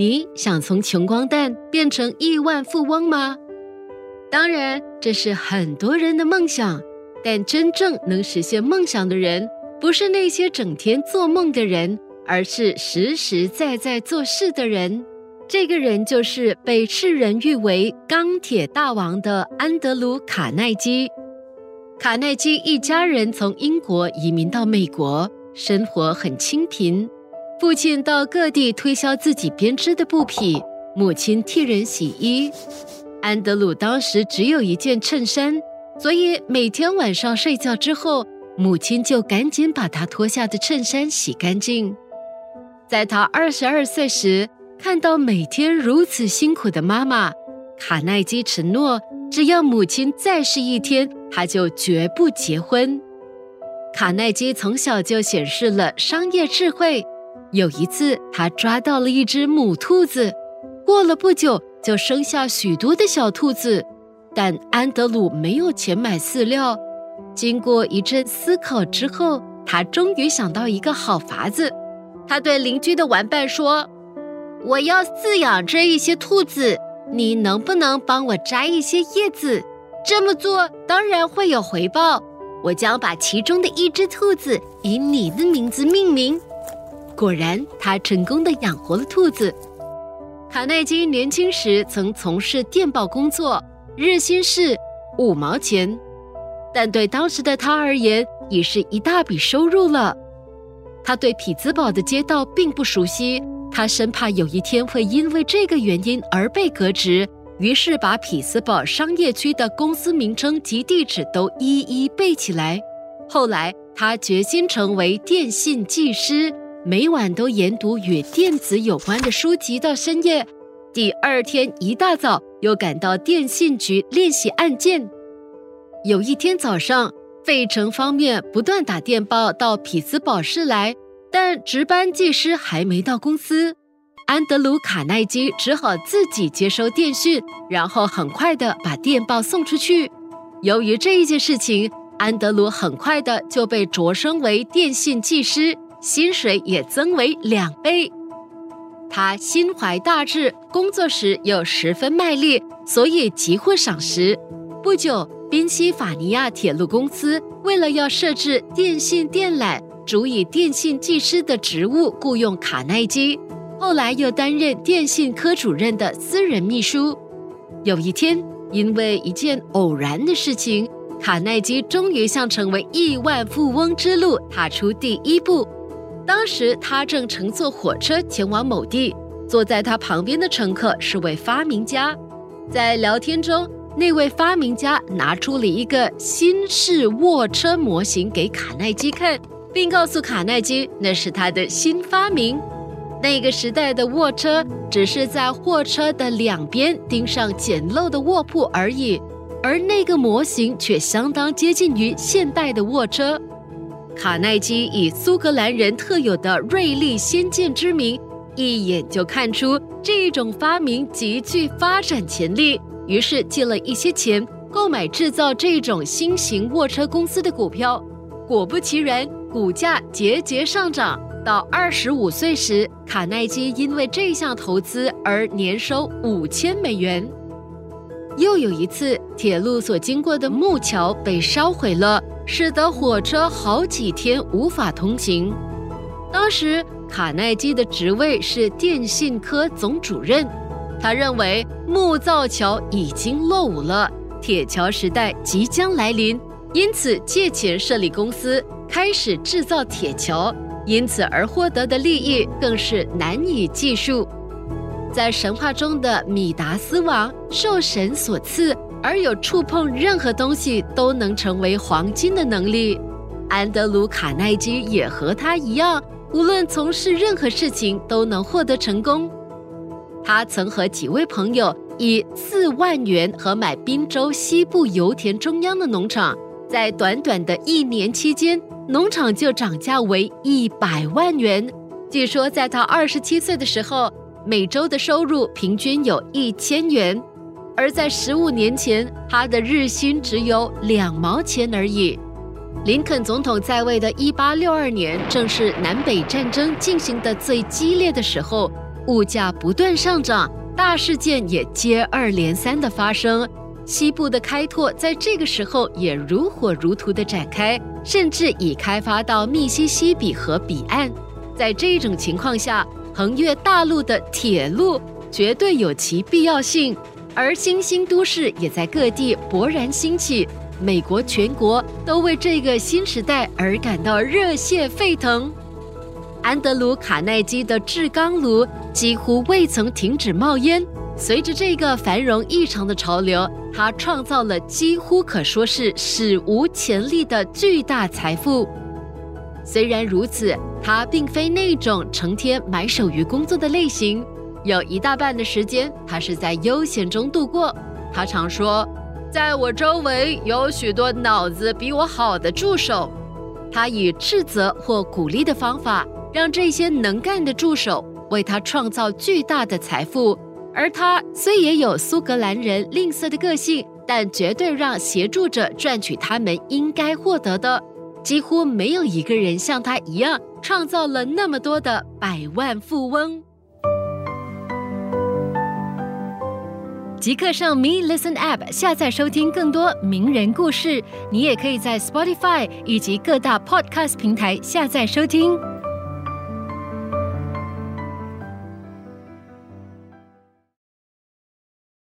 你想从穷光蛋变成亿万富翁吗？当然，这是很多人的梦想。但真正能实现梦想的人，不是那些整天做梦的人，而是实实在在做事的人。这个人就是被世人誉为“钢铁大王”的安德鲁·卡耐基。卡耐基一家人从英国移民到美国，生活很清贫。父亲到各地推销自己编织的布匹，母亲替人洗衣。安德鲁当时只有一件衬衫，所以每天晚上睡觉之后，母亲就赶紧把他脱下的衬衫洗干净。在他二十二岁时，看到每天如此辛苦的妈妈，卡耐基承诺，只要母亲再试一天，他就绝不结婚。卡耐基从小就显示了商业智慧。有一次，他抓到了一只母兔子，过了不久就生下许多的小兔子。但安德鲁没有钱买饲料。经过一阵思考之后，他终于想到一个好法子。他对邻居的玩伴说：“我要饲养这一些兔子，你能不能帮我摘一些叶子？这么做当然会有回报。我将把其中的一只兔子以你的名字命名。”果然，他成功的养活了兔子。卡耐基年轻时曾从事电报工作，日薪是五毛钱，但对当时的他而言已是一大笔收入了。他对匹兹堡的街道并不熟悉，他生怕有一天会因为这个原因而被革职，于是把匹兹堡商业区的公司名称及地址都一一背起来。后来，他决心成为电信技师。每晚都研读与电子有关的书籍到深夜，第二天一大早又赶到电信局练习按键。有一天早上，费城方面不断打电报到匹兹堡市来，但值班技师还没到公司。安德鲁·卡耐基只好自己接收电讯，然后很快的把电报送出去。由于这一件事情，安德鲁很快的就被擢升为电信技师。薪水也增为两倍。他心怀大志，工作时又十分卖力，所以极获赏识。不久，宾夕法尼亚铁路公司为了要设置电信电缆，主以电信技师的职务雇佣卡耐基。后来又担任电信科主任的私人秘书。有一天，因为一件偶然的事情，卡耐基终于向成为亿万富翁之路踏出第一步。当时他正乘坐火车前往某地，坐在他旁边的乘客是位发明家。在聊天中，那位发明家拿出了一个新式卧车模型给卡耐基看，并告诉卡耐基那是他的新发明。那个时代的卧车只是在货车的两边钉上简陋的卧铺而已，而那个模型却相当接近于现代的卧车。卡耐基以苏格兰人特有的锐利先见之明，一眼就看出这种发明极具发展潜力，于是借了一些钱购买制造这种新型卧车公司的股票。果不其然，股价节节上涨。到二十五岁时，卡耐基因为这项投资而年收五千美元。又有一次，铁路所经过的木桥被烧毁了。使得火车好几天无法通行。当时卡耐基的职位是电信科总主任，他认为木造桥已经落伍了，铁桥时代即将来临，因此借钱设立公司，开始制造铁桥，因此而获得的利益更是难以计数。在神话中的米达斯王受神所赐。而有触碰任何东西都能成为黄金的能力，安德鲁·卡耐基也和他一样，无论从事任何事情都能获得成功。他曾和几位朋友以四万元和买滨州西部油田中央的农场，在短短的一年期间，农场就涨价为一百万元。据说在他二十七岁的时候，每周的收入平均有一千元，而在十五年前，他的日薪只有两毛钱而已。林肯总统在位的一八六二年，正是南北战争进行的最激烈的时候，物价不断上涨，大事件也接二连三的发生。西部的开拓在这个时候也如火如荼的展开，甚至已开发到密西西比河彼岸。在这种情况下，横越大陆的铁路绝对有其必要性，而新兴都市也在各地勃然兴起。美国全国都为这个新时代而感到热血沸腾。安德鲁·卡耐基的制钢炉几乎未曾停止冒烟。随着这个繁荣异常的潮流，他创造了几乎可说是史无前例的巨大财富。虽然如此，他并非那种成天埋首于工作的类型，有一大半的时间他是在悠闲中度过。他常说。在我周围有许多脑子比我好的助手，他以斥责或鼓励的方法，让这些能干的助手为他创造巨大的财富。而他虽也有苏格兰人吝啬的个性，但绝对让协助者赚取他们应该获得的。几乎没有一个人像他一样创造了那么多的百万富翁。即刻上 Me Listen App 下载收听更多名人故事。你也可以在 Spotify 以及各大 Podcast 平台下载收听。